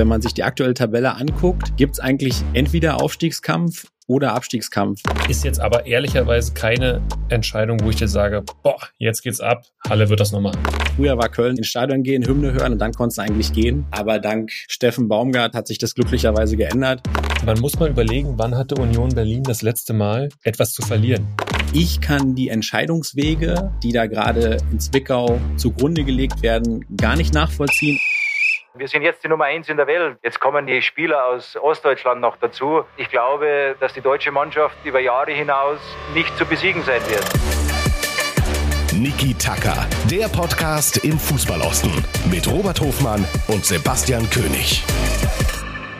Wenn man sich die aktuelle Tabelle anguckt, gibt es eigentlich entweder Aufstiegskampf oder Abstiegskampf. Ist jetzt aber ehrlicherweise keine Entscheidung, wo ich dir sage, boah, jetzt geht's ab, Halle wird das noch machen. Früher war Köln ins Stadion gehen, Hymne hören und dann konntest du eigentlich gehen. Aber dank Steffen Baumgart hat sich das glücklicherweise geändert. Man muss mal überlegen, wann hatte Union Berlin das letzte Mal etwas zu verlieren? Ich kann die Entscheidungswege, die da gerade in Zwickau zugrunde gelegt werden, gar nicht nachvollziehen. Wir sind jetzt die Nummer eins in der Welt. Jetzt kommen die Spieler aus Ostdeutschland noch dazu. Ich glaube, dass die deutsche Mannschaft über Jahre hinaus nicht zu besiegen sein wird. Niki Tacker, der Podcast im Fußballosten mit Robert Hofmann und Sebastian König.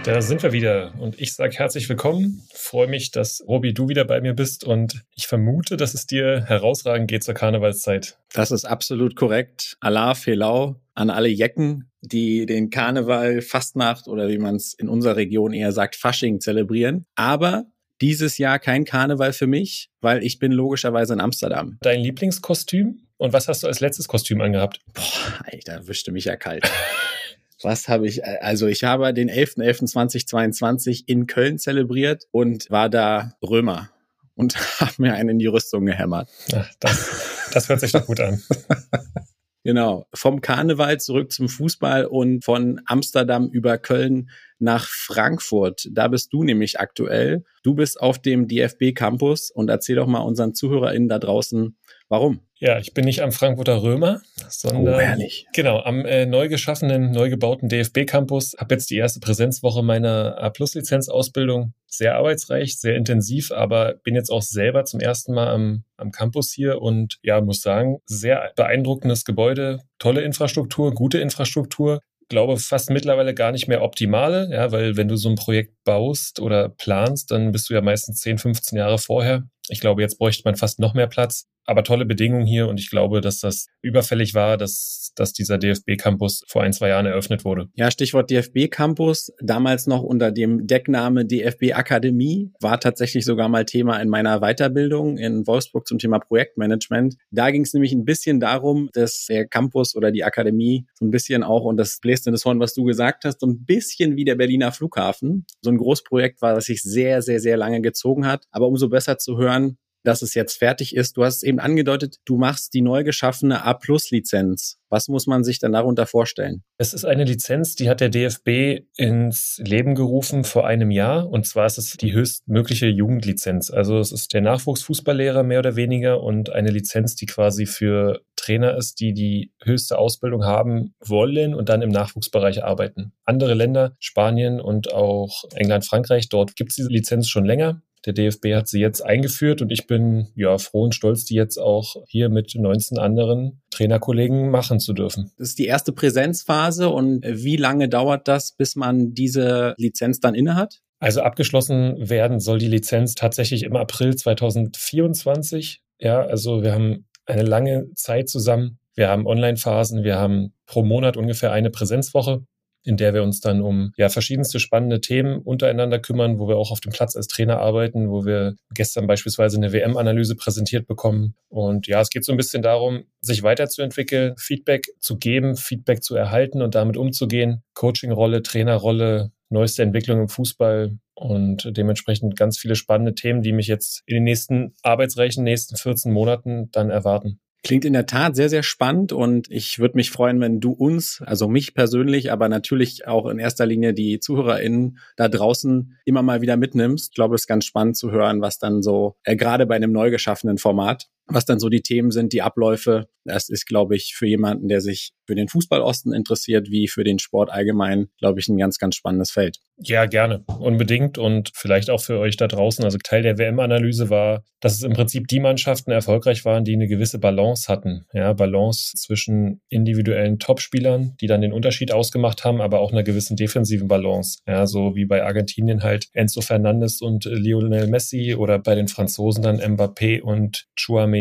Da sind wir wieder und ich sage herzlich willkommen. Freue mich, dass Robi du wieder bei mir bist und ich vermute, dass es dir herausragend geht zur Karnevalszeit. Das ist absolut korrekt. Allah Felau an alle Jecken, die den Karneval, Fastnacht oder wie man es in unserer Region eher sagt, Fasching zelebrieren. Aber dieses Jahr kein Karneval für mich, weil ich bin logischerweise in Amsterdam. Dein Lieblingskostüm? Und was hast du als letztes Kostüm angehabt? Boah, Alter, wischte mich ja kalt. Was habe ich? Also ich habe den 11.11.2022 in Köln zelebriert und war da Römer und habe mir einen in die Rüstung gehämmert. Ach, das, das hört sich doch gut an. Genau, vom Karneval zurück zum Fußball und von Amsterdam über Köln nach Frankfurt. Da bist du nämlich aktuell. Du bist auf dem DFB Campus und erzähl doch mal unseren ZuhörerInnen da draußen, warum. Ja, ich bin nicht am Frankfurter Römer, sondern oh, herrlich. genau am äh, neu geschaffenen, neu gebauten DFB Campus. Habe jetzt die erste Präsenzwoche meiner A-Plus-Lizenzausbildung. Sehr arbeitsreich, sehr intensiv, aber bin jetzt auch selber zum ersten Mal am, am Campus hier und ja, muss sagen, sehr beeindruckendes Gebäude, tolle Infrastruktur, gute Infrastruktur glaube fast mittlerweile gar nicht mehr optimale, ja, weil wenn du so ein Projekt baust oder planst, dann bist du ja meistens 10, 15 Jahre vorher. Ich glaube, jetzt bräuchte man fast noch mehr Platz aber tolle Bedingungen hier und ich glaube, dass das überfällig war, dass, dass dieser DFB-Campus vor ein, zwei Jahren eröffnet wurde. Ja, Stichwort DFB-Campus, damals noch unter dem Deckname DFB Akademie, war tatsächlich sogar mal Thema in meiner Weiterbildung in Wolfsburg zum Thema Projektmanagement. Da ging es nämlich ein bisschen darum, dass der Campus oder die Akademie so ein bisschen auch, und das bläst in das Horn, was du gesagt hast, so ein bisschen wie der Berliner Flughafen. So ein Großprojekt war, das sich sehr, sehr, sehr lange gezogen hat. Aber umso besser zu hören, dass es jetzt fertig ist. Du hast es eben angedeutet, du machst die neu geschaffene A-Plus-Lizenz. Was muss man sich dann darunter vorstellen? Es ist eine Lizenz, die hat der DFB ins Leben gerufen vor einem Jahr. Und zwar ist es die höchstmögliche Jugendlizenz. Also es ist der Nachwuchsfußballlehrer mehr oder weniger und eine Lizenz, die quasi für Trainer ist, die die höchste Ausbildung haben wollen und dann im Nachwuchsbereich arbeiten. Andere Länder, Spanien und auch England, Frankreich, dort gibt es diese Lizenz schon länger. Der DFB hat sie jetzt eingeführt und ich bin ja froh und stolz, die jetzt auch hier mit 19 anderen Trainerkollegen machen zu dürfen. Das ist die erste Präsenzphase und wie lange dauert das, bis man diese Lizenz dann innehat? Also abgeschlossen werden soll die Lizenz tatsächlich im April 2024. Ja, also wir haben eine lange Zeit zusammen. Wir haben Online-Phasen, wir haben pro Monat ungefähr eine Präsenzwoche in der wir uns dann um ja verschiedenste spannende Themen untereinander kümmern, wo wir auch auf dem Platz als Trainer arbeiten, wo wir gestern beispielsweise eine WM-Analyse präsentiert bekommen. Und ja, es geht so ein bisschen darum, sich weiterzuentwickeln, Feedback zu geben, Feedback zu erhalten und damit umzugehen. Coaching-Rolle, Trainerrolle, neueste Entwicklung im Fußball und dementsprechend ganz viele spannende Themen, die mich jetzt in den nächsten arbeitsreichen nächsten 14 Monaten dann erwarten. Klingt in der Tat sehr, sehr spannend und ich würde mich freuen, wenn du uns, also mich persönlich, aber natürlich auch in erster Linie die ZuhörerInnen da draußen immer mal wieder mitnimmst. Ich glaube, es ist ganz spannend zu hören, was dann so, äh, gerade bei einem neu geschaffenen Format, was dann so die Themen sind, die Abläufe. Das ist, glaube ich, für jemanden, der sich für den Fußballosten interessiert, wie für den Sport allgemein, glaube ich, ein ganz, ganz spannendes Feld. Ja, gerne. Unbedingt. Und vielleicht auch für euch da draußen. Also Teil der WM-Analyse war, dass es im Prinzip die Mannschaften erfolgreich waren, die eine gewisse Balance hatten. Ja, Balance zwischen individuellen Topspielern, die dann den Unterschied ausgemacht haben, aber auch einer gewissen defensiven Balance. Ja, so wie bei Argentinien halt Enzo Fernandes und Lionel Messi oder bei den Franzosen dann Mbappé und Chouameni.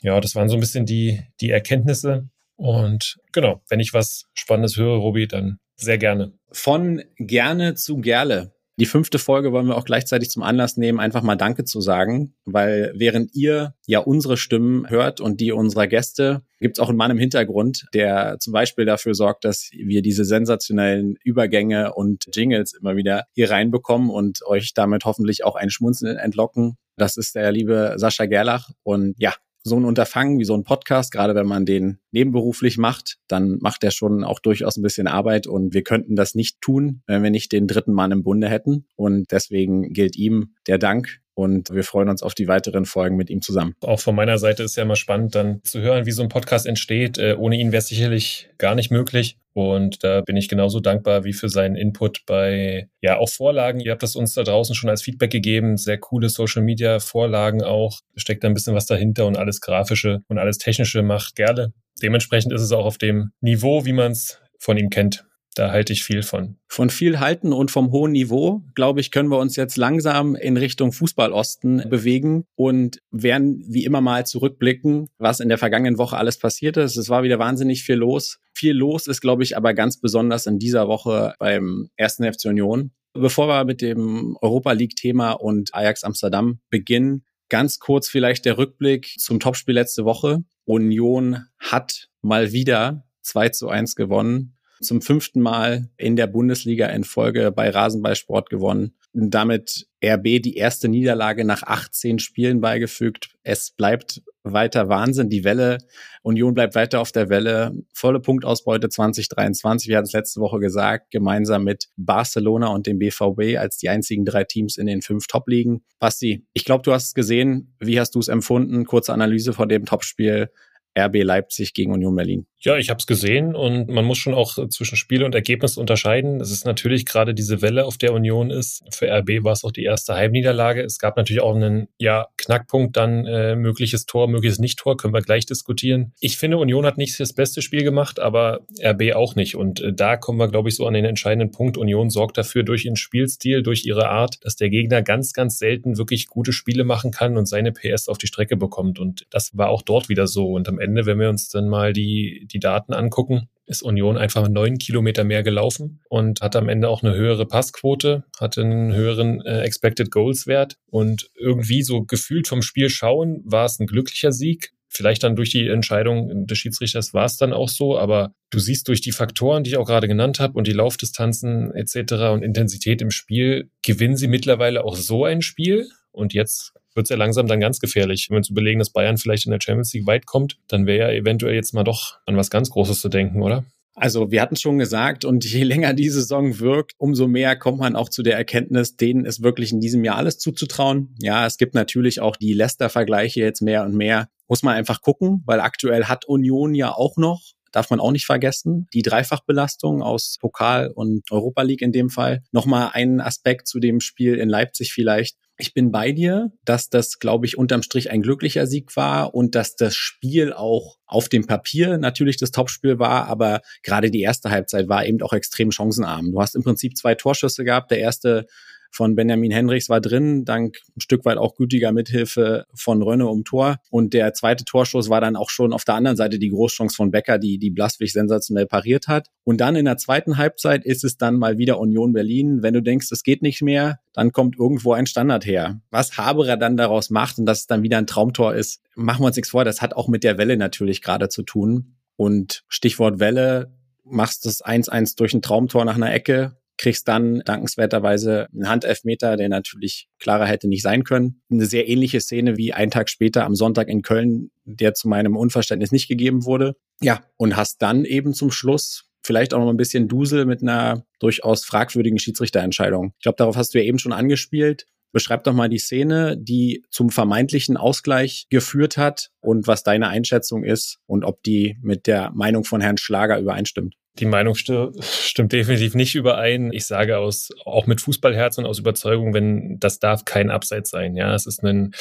Ja, das waren so ein bisschen die, die Erkenntnisse. Und genau, wenn ich was Spannendes höre, Robi, dann sehr gerne. Von gerne zu Gerle. Die fünfte Folge wollen wir auch gleichzeitig zum Anlass nehmen, einfach mal Danke zu sagen, weil während ihr ja unsere Stimmen hört und die unserer Gäste, gibt es auch einen Mann im Hintergrund, der zum Beispiel dafür sorgt, dass wir diese sensationellen Übergänge und Jingles immer wieder hier reinbekommen und euch damit hoffentlich auch ein Schmunzeln entlocken. Das ist der liebe Sascha Gerlach. Und ja, so ein Unterfangen wie so ein Podcast, gerade wenn man den nebenberuflich macht, dann macht er schon auch durchaus ein bisschen Arbeit und wir könnten das nicht tun, wenn wir nicht den dritten Mann im Bunde hätten. Und deswegen gilt ihm der Dank und wir freuen uns auf die weiteren Folgen mit ihm zusammen. Auch von meiner Seite ist ja immer spannend, dann zu hören, wie so ein Podcast entsteht. Äh, ohne ihn wäre es sicherlich gar nicht möglich. Und da bin ich genauso dankbar wie für seinen Input bei, ja, auch Vorlagen. Ihr habt das uns da draußen schon als Feedback gegeben. Sehr coole Social Media Vorlagen auch. Steckt da ein bisschen was dahinter und alles Grafische und alles Technische macht gerne. Dementsprechend ist es auch auf dem Niveau, wie man es von ihm kennt. Da halte ich viel von. Von viel halten und vom hohen Niveau, glaube ich, können wir uns jetzt langsam in Richtung Fußballosten bewegen und werden wie immer mal zurückblicken, was in der vergangenen Woche alles passiert ist. Es war wieder wahnsinnig viel los. Viel los ist, glaube ich, aber ganz besonders in dieser Woche beim ersten FC Union. Bevor wir mit dem Europa League-Thema und Ajax Amsterdam beginnen, ganz kurz vielleicht der Rückblick zum Topspiel letzte Woche. Union hat mal wieder 2 zu 1 gewonnen zum fünften Mal in der Bundesliga in Folge bei Rasenballsport gewonnen. Und damit RB die erste Niederlage nach 18 Spielen beigefügt. Es bleibt weiter Wahnsinn. Die Welle, Union bleibt weiter auf der Welle. Volle Punktausbeute 2023. Wir hatten es letzte Woche gesagt, gemeinsam mit Barcelona und dem BVB als die einzigen drei Teams in den fünf Top-Ligen. Basti, ich glaube, du hast es gesehen. Wie hast du es empfunden? Kurze Analyse von dem Topspiel. RB Leipzig gegen Union Berlin. Ja, ich habe es gesehen und man muss schon auch zwischen Spiel und Ergebnis unterscheiden. Es ist natürlich gerade diese Welle, auf der Union ist. Für RB war es auch die erste Heimniederlage. Es gab natürlich auch einen ja, Knackpunkt, dann äh, mögliches Tor, mögliches Nicht-Tor, können wir gleich diskutieren. Ich finde, Union hat nicht das beste Spiel gemacht, aber RB auch nicht. Und äh, da kommen wir, glaube ich, so an den entscheidenden Punkt. Union sorgt dafür durch ihren Spielstil, durch ihre Art, dass der Gegner ganz, ganz selten wirklich gute Spiele machen kann und seine PS auf die Strecke bekommt. Und das war auch dort wieder so. Und am Ende, wenn wir uns dann mal die die Daten angucken, ist Union einfach neun Kilometer mehr gelaufen und hat am Ende auch eine höhere Passquote, hatte einen höheren äh, Expected Goals Wert und irgendwie so gefühlt vom Spiel schauen war es ein glücklicher Sieg. Vielleicht dann durch die Entscheidung des Schiedsrichters war es dann auch so, aber du siehst durch die Faktoren, die ich auch gerade genannt habe und die Laufdistanzen etc. und Intensität im Spiel, gewinnen sie mittlerweile auch so ein Spiel. Und jetzt wird es ja langsam dann ganz gefährlich. Wenn wir uns überlegen, dass Bayern vielleicht in der Champions League weit kommt, dann wäre ja eventuell jetzt mal doch an was ganz Großes zu denken, oder? Also wir hatten schon gesagt, und je länger die Saison wirkt, umso mehr kommt man auch zu der Erkenntnis, denen ist wirklich in diesem Jahr alles zuzutrauen. Ja, es gibt natürlich auch die Leicester-Vergleiche jetzt mehr und mehr. Muss man einfach gucken, weil aktuell hat Union ja auch noch darf man auch nicht vergessen. Die Dreifachbelastung aus Pokal und Europa League in dem Fall. Nochmal einen Aspekt zu dem Spiel in Leipzig vielleicht. Ich bin bei dir, dass das, glaube ich, unterm Strich ein glücklicher Sieg war und dass das Spiel auch auf dem Papier natürlich das Topspiel war, aber gerade die erste Halbzeit war eben auch extrem chancenarm. Du hast im Prinzip zwei Torschüsse gehabt. Der erste von Benjamin Henrichs war drin, dank ein Stück weit auch gütiger Mithilfe von Rönne um Tor. Und der zweite Torschuss war dann auch schon auf der anderen Seite die Großchance von Becker, die die Blaswig sensationell pariert hat. Und dann in der zweiten Halbzeit ist es dann mal wieder Union Berlin. Wenn du denkst, es geht nicht mehr, dann kommt irgendwo ein Standard her. Was Haberer dann daraus macht und dass es dann wieder ein Traumtor ist, machen wir uns nichts vor, das hat auch mit der Welle natürlich gerade zu tun. Und Stichwort Welle, machst das 1-1 durch ein Traumtor nach einer Ecke, kriegst dann dankenswerterweise einen Handelfmeter, der natürlich klarer hätte nicht sein können. Eine sehr ähnliche Szene wie einen Tag später am Sonntag in Köln, der zu meinem Unverständnis nicht gegeben wurde. Ja, und hast dann eben zum Schluss vielleicht auch noch ein bisschen Dusel mit einer durchaus fragwürdigen Schiedsrichterentscheidung. Ich glaube, darauf hast du ja eben schon angespielt. Beschreib doch mal die Szene, die zum vermeintlichen Ausgleich geführt hat und was deine Einschätzung ist und ob die mit der Meinung von Herrn Schlager übereinstimmt. Die Meinung st stimmt definitiv nicht überein. Ich sage aus, auch mit Fußballherz und aus Überzeugung, wenn das darf kein Abseits sein. Ja, es ist ein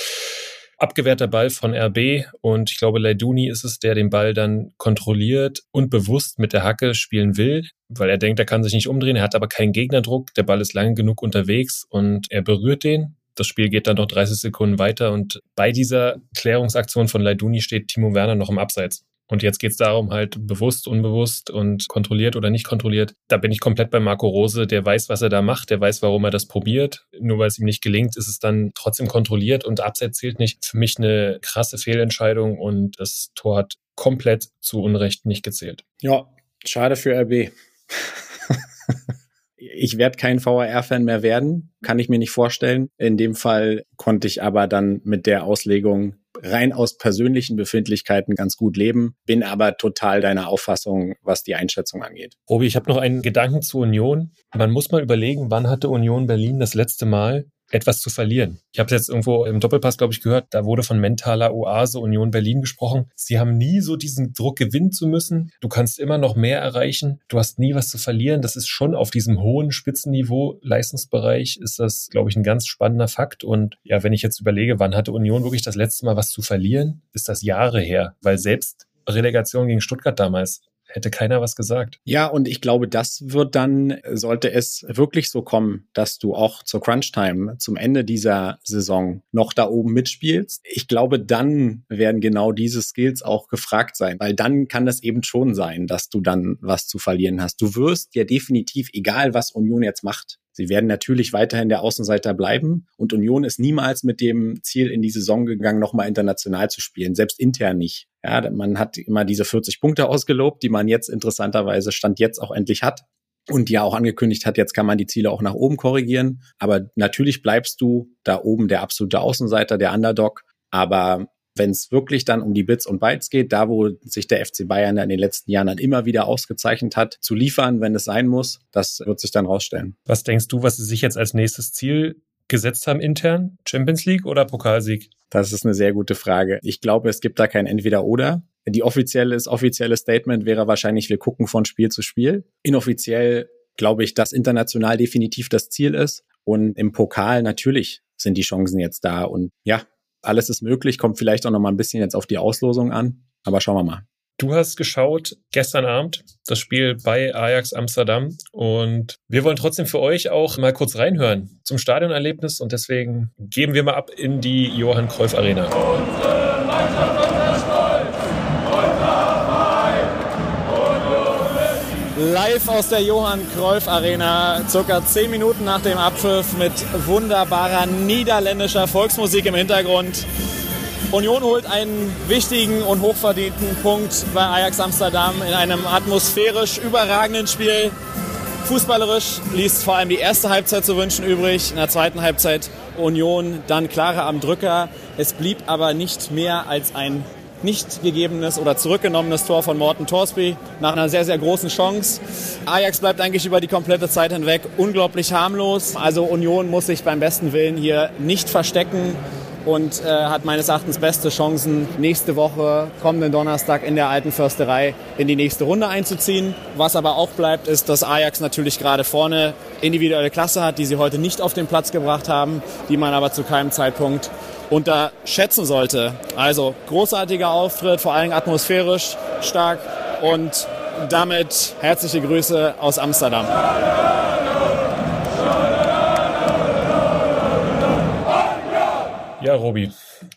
abgewehrter Ball von RB und ich glaube, Leiduni ist es, der den Ball dann kontrolliert und bewusst mit der Hacke spielen will, weil er denkt, er kann sich nicht umdrehen. Er hat aber keinen Gegnerdruck. Der Ball ist lang genug unterwegs und er berührt den. Das Spiel geht dann noch 30 Sekunden weiter und bei dieser Klärungsaktion von Leiduni steht Timo Werner noch im Abseits. Und jetzt geht es darum, halt bewusst, unbewusst und kontrolliert oder nicht kontrolliert. Da bin ich komplett bei Marco Rose. Der weiß, was er da macht. Der weiß, warum er das probiert. Nur weil es ihm nicht gelingt, ist es dann trotzdem kontrolliert und Abseits zählt nicht. Für mich eine krasse Fehlentscheidung und das Tor hat komplett zu Unrecht nicht gezählt. Ja, schade für RB. ich werde kein VAR-Fan mehr werden, kann ich mir nicht vorstellen. In dem Fall konnte ich aber dann mit der Auslegung rein aus persönlichen Befindlichkeiten ganz gut leben, bin aber total deiner Auffassung, was die Einschätzung angeht. Robi, ich habe noch einen Gedanken zur Union. Man muss mal überlegen, wann hatte Union Berlin das letzte Mal etwas zu verlieren. Ich habe es jetzt irgendwo im Doppelpass, glaube ich, gehört, da wurde von mentaler Oase Union Berlin gesprochen. Sie haben nie so diesen Druck gewinnen zu müssen. Du kannst immer noch mehr erreichen. Du hast nie was zu verlieren. Das ist schon auf diesem hohen Spitzenniveau, Leistungsbereich, ist das, glaube ich, ein ganz spannender Fakt. Und ja, wenn ich jetzt überlege, wann hatte Union wirklich das letzte Mal was zu verlieren, ist das Jahre her, weil selbst Relegation gegen Stuttgart damals hätte keiner was gesagt. Ja, und ich glaube, das wird dann, sollte es wirklich so kommen, dass du auch zur Crunch-Time zum Ende dieser Saison noch da oben mitspielst. Ich glaube, dann werden genau diese Skills auch gefragt sein, weil dann kann das eben schon sein, dass du dann was zu verlieren hast. Du wirst ja definitiv, egal was Union jetzt macht, Sie werden natürlich weiterhin der Außenseiter bleiben und Union ist niemals mit dem Ziel in die Saison gegangen, nochmal international zu spielen, selbst intern nicht. Ja, man hat immer diese 40 Punkte ausgelobt, die man jetzt interessanterweise Stand jetzt auch endlich hat und ja auch angekündigt hat, jetzt kann man die Ziele auch nach oben korrigieren. Aber natürlich bleibst du da oben der absolute Außenseiter, der Underdog. Aber wenn es wirklich dann um die Bits und Bytes geht, da wo sich der FC Bayern in den letzten Jahren dann immer wieder ausgezeichnet hat, zu liefern, wenn es sein muss, das wird sich dann rausstellen. Was denkst du, was sie sich jetzt als nächstes Ziel gesetzt haben intern? Champions League oder Pokalsieg? Das ist eine sehr gute Frage. Ich glaube, es gibt da kein Entweder-Oder. Die offizielle, das offizielle Statement wäre wahrscheinlich, wir gucken von Spiel zu Spiel. Inoffiziell glaube ich, dass international definitiv das Ziel ist. Und im Pokal natürlich sind die Chancen jetzt da. Und ja, alles ist möglich, kommt vielleicht auch noch mal ein bisschen jetzt auf die Auslosung an, aber schauen wir mal. Du hast geschaut gestern Abend das Spiel bei Ajax Amsterdam und wir wollen trotzdem für euch auch mal kurz reinhören zum Stadionerlebnis und deswegen geben wir mal ab in die Johann Cruyff Arena. Unsere Mannschaft live aus der Johann Cruyff Arena, circa zehn Minuten nach dem Abpfiff mit wunderbarer niederländischer Volksmusik im Hintergrund. Union holt einen wichtigen und hochverdienten Punkt bei Ajax Amsterdam in einem atmosphärisch überragenden Spiel. Fußballerisch ließ vor allem die erste Halbzeit zu wünschen übrig. In der zweiten Halbzeit Union dann klarer am Drücker. Es blieb aber nicht mehr als ein nicht gegebenes oder zurückgenommenes Tor von Morten Torsby nach einer sehr, sehr großen Chance. Ajax bleibt eigentlich über die komplette Zeit hinweg unglaublich harmlos. Also Union muss sich beim besten Willen hier nicht verstecken und äh, hat meines Erachtens beste Chancen, nächste Woche, kommenden Donnerstag in der alten Försterei in die nächste Runde einzuziehen. Was aber auch bleibt, ist, dass Ajax natürlich gerade vorne individuelle Klasse hat, die sie heute nicht auf den Platz gebracht haben, die man aber zu keinem Zeitpunkt unterschätzen sollte. Also großartiger Auftritt, vor allem atmosphärisch stark und damit herzliche Grüße aus Amsterdam. Ja, Robi,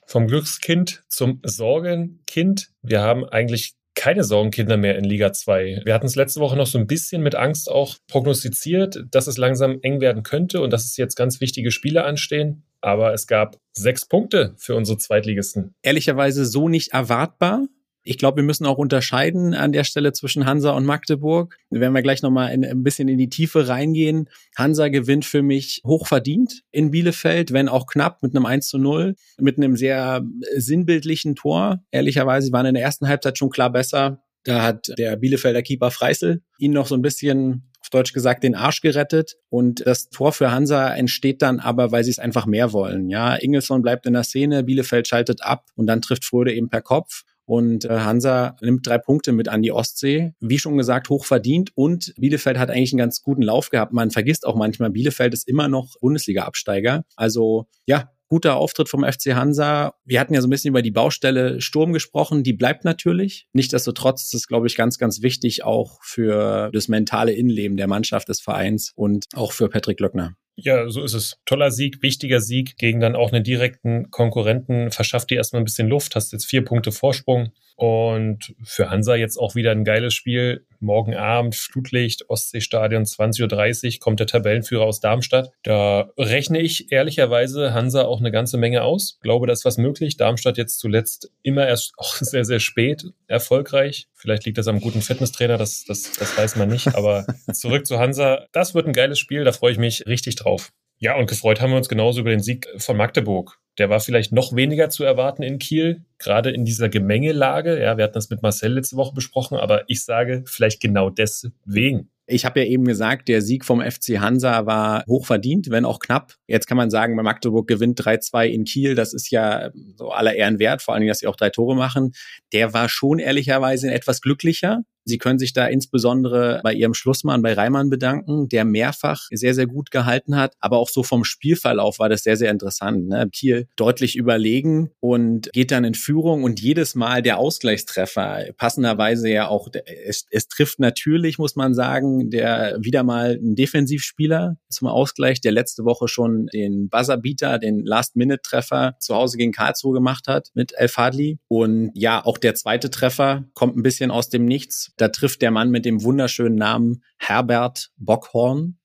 vom Glückskind zum Sorgenkind. Wir haben eigentlich keine Sorgenkinder mehr in Liga 2. Wir hatten es letzte Woche noch so ein bisschen mit Angst auch prognostiziert, dass es langsam eng werden könnte und dass es jetzt ganz wichtige Spiele anstehen. Aber es gab sechs Punkte für unsere Zweitligisten. Ehrlicherweise so nicht erwartbar. Ich glaube, wir müssen auch unterscheiden an der Stelle zwischen Hansa und Magdeburg. Wenn wir gleich nochmal ein bisschen in die Tiefe reingehen. Hansa gewinnt für mich hochverdient in Bielefeld, wenn auch knapp mit einem 1 zu 0, mit einem sehr sinnbildlichen Tor. Ehrlicherweise waren in der ersten Halbzeit schon klar besser. Da hat der Bielefelder Keeper Freisel ihn noch so ein bisschen auf Deutsch gesagt den Arsch gerettet und das Tor für Hansa entsteht dann aber, weil sie es einfach mehr wollen. Ja, Ingelsson bleibt in der Szene, Bielefeld schaltet ab und dann trifft Fröde eben per Kopf. Und äh, Hansa nimmt drei Punkte mit an die Ostsee. Wie schon gesagt, hoch verdient. Und Bielefeld hat eigentlich einen ganz guten Lauf gehabt. Man vergisst auch manchmal, Bielefeld ist immer noch Bundesliga-Absteiger. Also ja, guter Auftritt vom FC Hansa. Wir hatten ja so ein bisschen über die Baustelle Sturm gesprochen. Die bleibt natürlich. Nichtsdestotrotz ist es, glaube ich, ganz, ganz wichtig auch für das mentale Innenleben der Mannschaft des Vereins und auch für Patrick Löckner. Ja, so ist es. Toller Sieg, wichtiger Sieg gegen dann auch einen direkten Konkurrenten. Verschafft dir erstmal ein bisschen Luft, hast jetzt vier Punkte Vorsprung Und für Hansa jetzt auch wieder ein geiles Spiel. Morgen Abend, Flutlicht, Ostseestadion, 20.30 Uhr, kommt der Tabellenführer aus Darmstadt. Da rechne ich ehrlicherweise Hansa auch eine ganze Menge aus. Glaube, da ist was möglich. Darmstadt jetzt zuletzt immer erst auch sehr, sehr spät erfolgreich. Vielleicht liegt das am guten Fitnesstrainer, das, das, das weiß man nicht. Aber zurück zu Hansa. Das wird ein geiles Spiel, da freue ich mich richtig drauf. Ja, und gefreut haben wir uns genauso über den Sieg von Magdeburg. Der war vielleicht noch weniger zu erwarten in Kiel, gerade in dieser Gemengelage. Ja, wir hatten das mit Marcel letzte Woche besprochen, aber ich sage vielleicht genau deswegen. Ich habe ja eben gesagt, der Sieg vom FC Hansa war hochverdient, wenn auch knapp. Jetzt kann man sagen, Magdeburg gewinnt 3-2 in Kiel. Das ist ja so aller Ehren wert, vor allen Dingen, dass sie auch drei Tore machen. Der war schon ehrlicherweise etwas glücklicher. Sie können sich da insbesondere bei Ihrem Schlussmann, bei Reimann bedanken, der mehrfach sehr, sehr gut gehalten hat. Aber auch so vom Spielverlauf war das sehr, sehr interessant. Ne? Kiel deutlich überlegen und geht dann in Führung und jedes Mal der Ausgleichstreffer, passenderweise ja auch, es, es trifft natürlich, muss man sagen, der wieder mal ein Defensivspieler zum Ausgleich, der letzte Woche schon den Buzzerbeater, den Last-Minute-Treffer zu Hause gegen Karlsruhe gemacht hat mit El Fadli. Und ja, auch der zweite Treffer kommt ein bisschen aus dem Nichts da trifft der Mann mit dem wunderschönen Namen Herbert Bockhorn.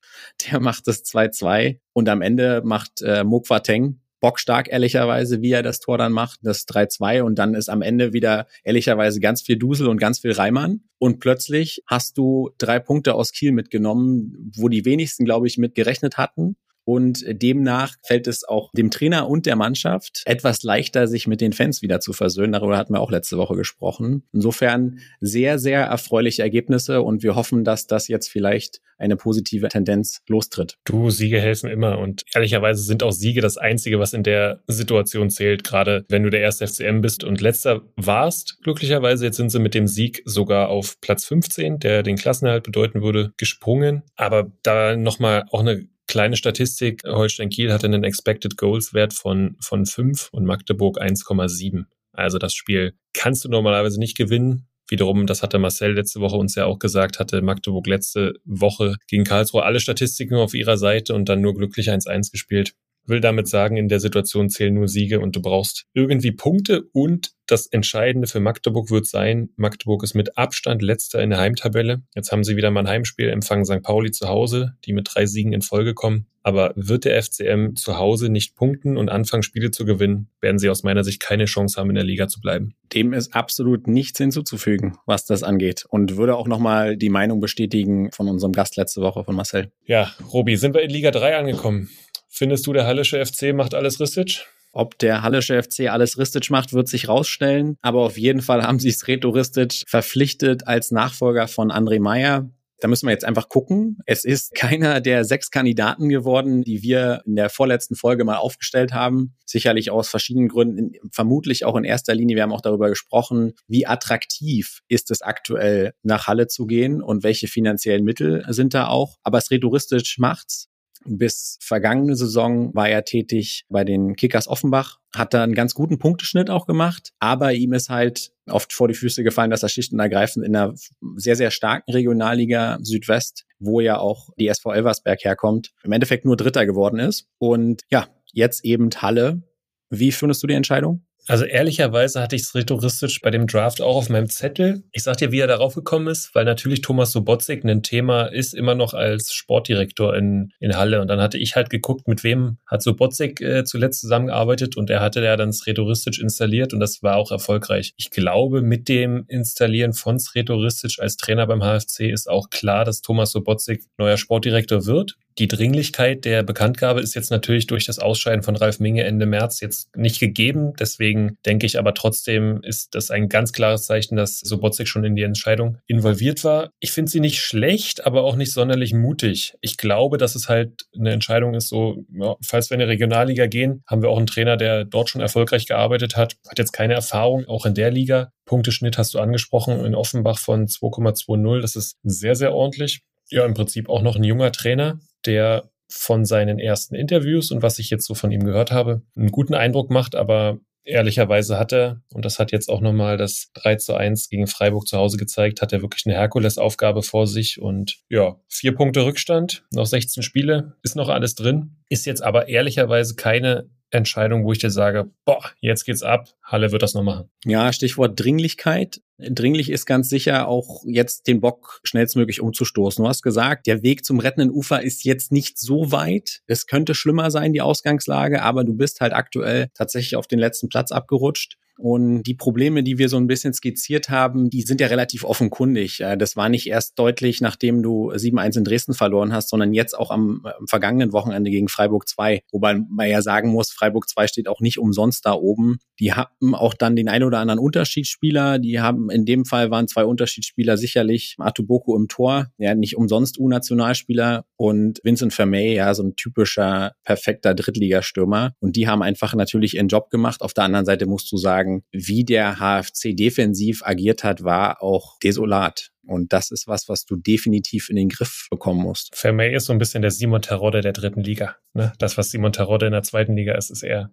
Der macht das 2-2 und am Ende macht äh, Mokwa-Teng bockstark, ehrlicherweise, wie er das Tor dann macht, das 3-2 und dann ist am Ende wieder ehrlicherweise ganz viel Dusel und ganz viel Reimann und plötzlich hast du drei Punkte aus Kiel mitgenommen, wo die wenigsten, glaube ich, mit gerechnet hatten und demnach fällt es auch dem Trainer und der Mannschaft etwas leichter, sich mit den Fans wieder zu versöhnen. Darüber hatten wir auch letzte Woche gesprochen. Insofern sehr, sehr erfreuliche Ergebnisse und wir hoffen, dass das jetzt vielleicht eine positive Tendenz lostritt. Du, Siege helfen immer und ehrlicherweise sind auch Siege das Einzige, was in der Situation zählt, gerade wenn du der erste FCM bist und letzter warst. Glücklicherweise jetzt sind sie mit dem Sieg sogar auf Platz 15, der den Klassenerhalt bedeuten würde, gesprungen. Aber da nochmal auch eine Kleine Statistik, Holstein Kiel hatte einen Expected Goals Wert von, von 5 und Magdeburg 1,7. Also das Spiel kannst du normalerweise nicht gewinnen. Wiederum, das hatte Marcel letzte Woche uns ja auch gesagt, hatte Magdeburg letzte Woche gegen Karlsruhe alle Statistiken auf ihrer Seite und dann nur glücklich 1-1 gespielt will damit sagen, in der Situation zählen nur Siege und du brauchst irgendwie Punkte und das Entscheidende für Magdeburg wird sein, Magdeburg ist mit Abstand letzter in der Heimtabelle. Jetzt haben sie wieder mal ein Heimspiel, empfangen St. Pauli zu Hause, die mit drei Siegen in Folge kommen. Aber wird der FCM zu Hause nicht punkten und anfangen, Spiele zu gewinnen, werden sie aus meiner Sicht keine Chance haben, in der Liga zu bleiben. Dem ist absolut nichts hinzuzufügen, was das angeht. Und würde auch nochmal die Meinung bestätigen von unserem Gast letzte Woche, von Marcel. Ja, Robi, sind wir in Liga 3 angekommen? Findest du, der Hallische FC macht alles Ristic? Ob der Hallische FC alles Ristic macht, wird sich rausstellen. Aber auf jeden Fall haben sie Sreto Ristic verpflichtet als Nachfolger von André Meyer. Da müssen wir jetzt einfach gucken. Es ist keiner der sechs Kandidaten geworden, die wir in der vorletzten Folge mal aufgestellt haben. Sicherlich aus verschiedenen Gründen, vermutlich auch in erster Linie. Wir haben auch darüber gesprochen, wie attraktiv ist es aktuell, nach Halle zu gehen und welche finanziellen Mittel sind da auch. Aber Sreto Ristic macht's. Bis vergangene Saison war er tätig bei den Kickers Offenbach, hat da einen ganz guten Punkteschnitt auch gemacht, aber ihm ist halt oft vor die Füße gefallen, dass er schlicht und ergreifend in einer sehr, sehr starken Regionalliga Südwest, wo ja auch die SV Elversberg herkommt, im Endeffekt nur Dritter geworden ist. Und ja, jetzt eben Halle. Wie findest du die Entscheidung? Also ehrlicherweise hatte ich es rhetoristisch bei dem Draft auch auf meinem Zettel. Ich sag dir, wie er darauf gekommen ist, weil natürlich Thomas Sobotzig ein Thema ist immer noch als Sportdirektor in, in Halle. Und dann hatte ich halt geguckt, mit wem hat Sobotzig äh, zuletzt zusammengearbeitet und er hatte ja dann Sretoristisch installiert und das war auch erfolgreich. Ich glaube, mit dem Installieren von Sretoristisch als Trainer beim HFC ist auch klar, dass Thomas Sobotzig neuer Sportdirektor wird. Die Dringlichkeit der Bekanntgabe ist jetzt natürlich durch das Ausscheiden von Ralf Minge Ende März jetzt nicht gegeben. Deswegen denke ich aber trotzdem ist das ein ganz klares Zeichen, dass Sobotzig schon in die Entscheidung involviert war. Ich finde sie nicht schlecht, aber auch nicht sonderlich mutig. Ich glaube, dass es halt eine Entscheidung ist, so, ja, falls wir in die Regionalliga gehen, haben wir auch einen Trainer, der dort schon erfolgreich gearbeitet hat, hat jetzt keine Erfahrung, auch in der Liga. Punkteschnitt hast du angesprochen in Offenbach von 2,20. Das ist sehr, sehr ordentlich. Ja, im Prinzip auch noch ein junger Trainer der von seinen ersten Interviews und was ich jetzt so von ihm gehört habe, einen guten Eindruck macht, aber ehrlicherweise hat er, und das hat jetzt auch nochmal das 3 zu 1 gegen Freiburg zu Hause gezeigt, hat er wirklich eine Herkulesaufgabe vor sich und ja, vier Punkte Rückstand, noch 16 Spiele, ist noch alles drin, ist jetzt aber ehrlicherweise keine Entscheidung, wo ich dir sage, boah, jetzt geht's ab, Halle wird das noch machen? Ja, Stichwort Dringlichkeit. Dringlich ist ganz sicher auch jetzt den Bock schnellstmöglich umzustoßen. Du hast gesagt, der Weg zum rettenden Ufer ist jetzt nicht so weit. Es könnte schlimmer sein, die Ausgangslage, aber du bist halt aktuell tatsächlich auf den letzten Platz abgerutscht. Und die Probleme, die wir so ein bisschen skizziert haben, die sind ja relativ offenkundig. Das war nicht erst deutlich, nachdem du 7-1 in Dresden verloren hast, sondern jetzt auch am, am, vergangenen Wochenende gegen Freiburg 2. Wobei man ja sagen muss, Freiburg 2 steht auch nicht umsonst da oben. Die haben auch dann den ein oder anderen Unterschiedsspieler. Die haben, in dem Fall waren zwei Unterschiedsspieler sicherlich Atuboko im Tor, ja nicht umsonst U-Nationalspieler und Vincent Vermey, ja so ein typischer, perfekter Drittligastürmer. Und die haben einfach natürlich ihren Job gemacht. Auf der anderen Seite musst du sagen, sagen, wie der HFC defensiv agiert hat, war auch desolat. Und das ist was, was du definitiv in den Griff bekommen musst. Für mich ist so ein bisschen der Simon Terodde der dritten Liga. Ne? Das, was Simon Terodde in der zweiten Liga ist, ist eher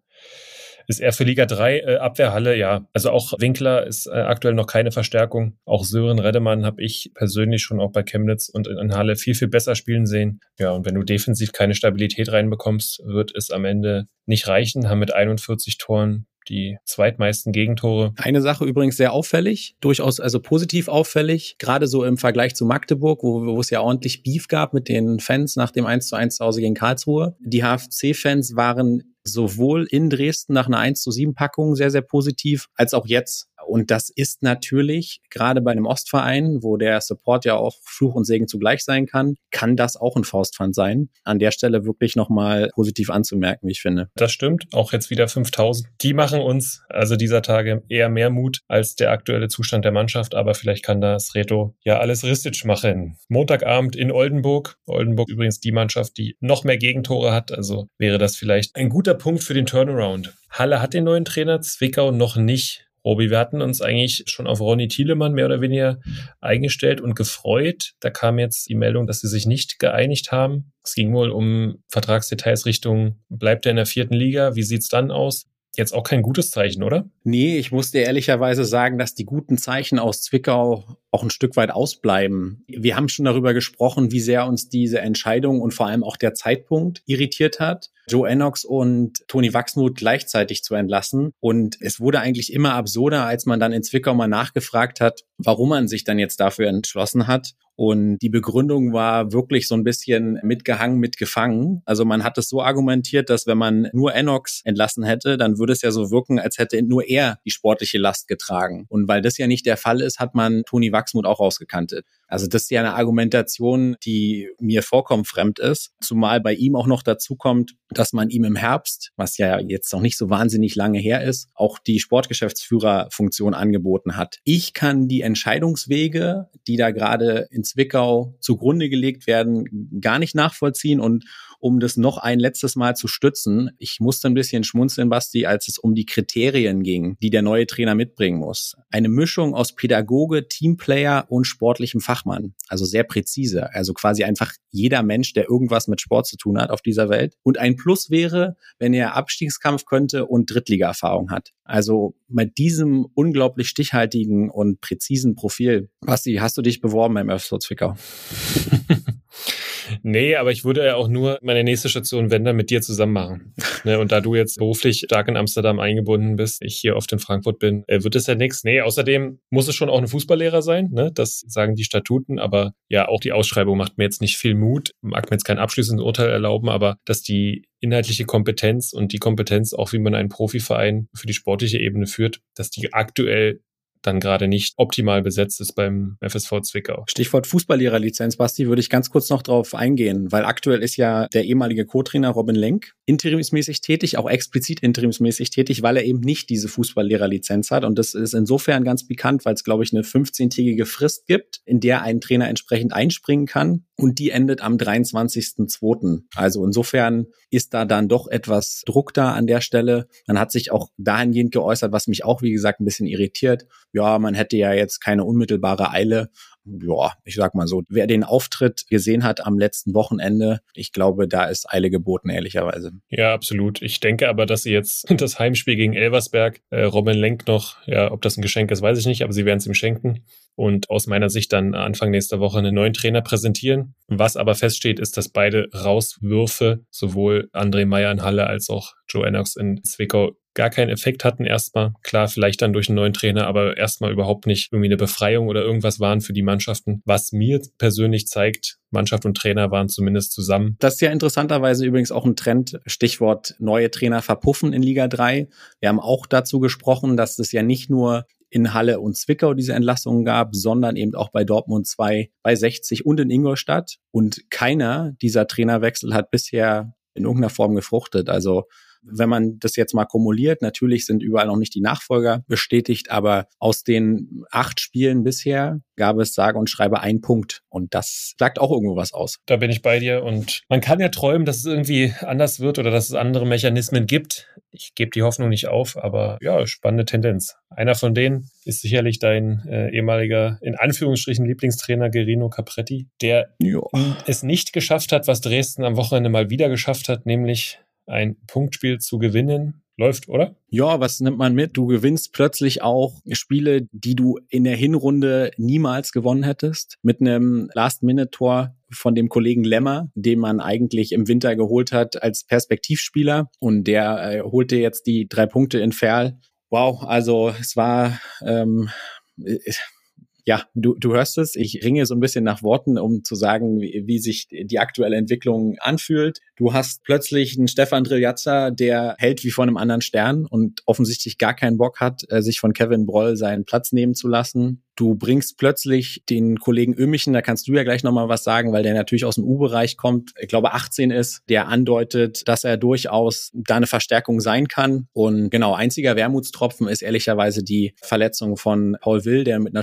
ist er für Liga 3 äh, Abwehrhalle, ja. Also auch Winkler ist äh, aktuell noch keine Verstärkung. Auch Sören Reddemann habe ich persönlich schon auch bei Chemnitz und in, in Halle viel, viel besser spielen sehen. Ja, und wenn du defensiv keine Stabilität reinbekommst, wird es am Ende nicht reichen. Haben mit 41 Toren die zweitmeisten Gegentore. Eine Sache übrigens sehr auffällig, durchaus also positiv auffällig, gerade so im Vergleich zu Magdeburg, wo, wo es ja ordentlich Beef gab mit den Fans nach dem 1 zu 1 zu Hause gegen Karlsruhe. Die HFC-Fans waren sowohl in Dresden nach einer 1 zu 7 Packung sehr, sehr positiv, als auch jetzt und das ist natürlich, gerade bei einem Ostverein, wo der Support ja auch Fluch und Segen zugleich sein kann, kann das auch ein Faustpfand sein. An der Stelle wirklich nochmal positiv anzumerken, wie ich finde. Das stimmt. Auch jetzt wieder 5000. Die machen uns also dieser Tage eher mehr Mut als der aktuelle Zustand der Mannschaft. Aber vielleicht kann das Reto ja alles Ristic machen. Montagabend in Oldenburg. Oldenburg übrigens die Mannschaft, die noch mehr Gegentore hat. Also wäre das vielleicht ein guter Punkt für den Turnaround. Halle hat den neuen Trainer, Zwickau noch nicht. Robi, wir hatten uns eigentlich schon auf Ronny Thielemann mehr oder weniger eingestellt und gefreut. Da kam jetzt die Meldung, dass sie sich nicht geeinigt haben. Es ging wohl um Vertragsdetails Richtung, bleibt er in der vierten Liga? Wie sieht's dann aus? Jetzt auch kein gutes Zeichen, oder? Nee, ich muss dir ehrlicherweise sagen, dass die guten Zeichen aus Zwickau auch ein Stück weit ausbleiben. Wir haben schon darüber gesprochen, wie sehr uns diese Entscheidung und vor allem auch der Zeitpunkt irritiert hat. Joe Ennox und Toni Wachsmuth gleichzeitig zu entlassen. Und es wurde eigentlich immer absurder, als man dann in Zwickau mal nachgefragt hat, warum man sich dann jetzt dafür entschlossen hat. Und die Begründung war wirklich so ein bisschen mitgehangen, mitgefangen. Also man hat es so argumentiert, dass wenn man nur Enox entlassen hätte, dann würde es ja so wirken, als hätte nur er die sportliche Last getragen. Und weil das ja nicht der Fall ist, hat man Toni Wachsmuth auch rausgekantet. Also das ist ja eine Argumentation, die mir vollkommen fremd ist. Zumal bei ihm auch noch dazu kommt, dass man ihm im Herbst, was ja jetzt noch nicht so wahnsinnig lange her ist, auch die Sportgeschäftsführerfunktion angeboten hat. Ich kann die Entscheidungswege, die da gerade in Zwickau zugrunde gelegt werden, gar nicht nachvollziehen und um das noch ein letztes Mal zu stützen. Ich musste ein bisschen schmunzeln, Basti, als es um die Kriterien ging, die der neue Trainer mitbringen muss. Eine Mischung aus Pädagoge, Teamplayer und sportlichem Fachmann. Also sehr präzise. Also quasi einfach jeder Mensch, der irgendwas mit Sport zu tun hat auf dieser Welt. Und ein Plus wäre, wenn er Abstiegskampf könnte und Drittliga-Erfahrung hat. Also mit diesem unglaublich stichhaltigen und präzisen Profil. Basti, hast du dich beworben beim FSV Zwickau? Nee, aber ich würde ja auch nur meine nächste Station, wenn dann, mit dir zusammen machen. ne, und da du jetzt beruflich stark in Amsterdam eingebunden bist, ich hier oft in Frankfurt bin, äh, wird es ja nichts. Nee, außerdem muss es schon auch ein Fußballlehrer sein, ne? Das sagen die Statuten, aber ja, auch die Ausschreibung macht mir jetzt nicht viel Mut. Mag mir jetzt kein abschließendes Urteil erlauben, aber dass die inhaltliche Kompetenz und die Kompetenz, auch wie man einen Profiverein für die sportliche Ebene führt, dass die aktuell dann gerade nicht optimal besetzt ist beim FSV Zwickau. Stichwort Fußballlehrerlizenz, Basti, würde ich ganz kurz noch drauf eingehen, weil aktuell ist ja der ehemalige Co-Trainer Robin Lenk interimsmäßig tätig, auch explizit interimsmäßig tätig, weil er eben nicht diese Fußballlehrerlizenz hat. Und das ist insofern ganz bekannt, weil es, glaube ich, eine 15-tägige Frist gibt, in der ein Trainer entsprechend einspringen kann. Und die endet am 23.02. Also insofern ist da dann doch etwas Druck da an der Stelle. Man hat sich auch dahingehend geäußert, was mich auch, wie gesagt, ein bisschen irritiert ja, man hätte ja jetzt keine unmittelbare Eile. Ja, ich sag mal so, wer den Auftritt gesehen hat am letzten Wochenende, ich glaube, da ist Eile geboten, ehrlicherweise. Ja, absolut. Ich denke aber, dass sie jetzt das Heimspiel gegen Elversberg, äh, Robin Lenk noch, ja, ob das ein Geschenk ist, weiß ich nicht, aber sie werden es ihm schenken. Und aus meiner Sicht dann Anfang nächster Woche einen neuen Trainer präsentieren. Was aber feststeht, ist, dass beide Rauswürfe, sowohl André Meyer in Halle als auch Joe Ennox in Zwickau, gar keinen Effekt hatten erstmal. Klar, vielleicht dann durch einen neuen Trainer, aber erstmal überhaupt nicht irgendwie eine Befreiung oder irgendwas waren für die Mannschaften. Was mir persönlich zeigt, Mannschaft und Trainer waren zumindest zusammen. Das ist ja interessanterweise übrigens auch ein Trend. Stichwort neue Trainer verpuffen in Liga 3. Wir haben auch dazu gesprochen, dass es ja nicht nur in Halle und Zwickau diese Entlassungen gab, sondern eben auch bei Dortmund 2, bei 60 und in Ingolstadt. Und keiner dieser Trainerwechsel hat bisher in irgendeiner Form gefruchtet. Also wenn man das jetzt mal kumuliert, natürlich sind überall noch nicht die Nachfolger bestätigt, aber aus den acht Spielen bisher gab es sage und schreibe einen Punkt. Und das sagt auch irgendwo was aus. Da bin ich bei dir. Und man kann ja träumen, dass es irgendwie anders wird oder dass es andere Mechanismen gibt. Ich gebe die Hoffnung nicht auf, aber ja, spannende Tendenz. Einer von denen ist sicherlich dein äh, ehemaliger, in Anführungsstrichen, Lieblingstrainer Gerino Capretti, der jo. es nicht geschafft hat, was Dresden am Wochenende mal wieder geschafft hat, nämlich ein Punktspiel zu gewinnen. Läuft, oder? Ja, was nimmt man mit? Du gewinnst plötzlich auch Spiele, die du in der Hinrunde niemals gewonnen hättest. Mit einem Last-Minute-Tor von dem Kollegen Lemmer, den man eigentlich im Winter geholt hat als Perspektivspieler. Und der äh, holte jetzt die drei Punkte in Ferl. Wow, also es war ähm, ja, du, du hörst es. Ich ringe so ein bisschen nach Worten, um zu sagen, wie, wie sich die aktuelle Entwicklung anfühlt. Du hast plötzlich einen Stefan Driljazza, der hält wie von einem anderen Stern und offensichtlich gar keinen Bock hat, äh, sich von Kevin Broll seinen Platz nehmen zu lassen. Du bringst plötzlich den Kollegen Ömichen, da kannst du ja gleich nochmal was sagen, weil der natürlich aus dem U-Bereich kommt, ich glaube 18 ist, der andeutet, dass er durchaus da eine Verstärkung sein kann. Und genau, einziger Wermutstropfen ist ehrlicherweise die Verletzung von Paul Will, der mit einer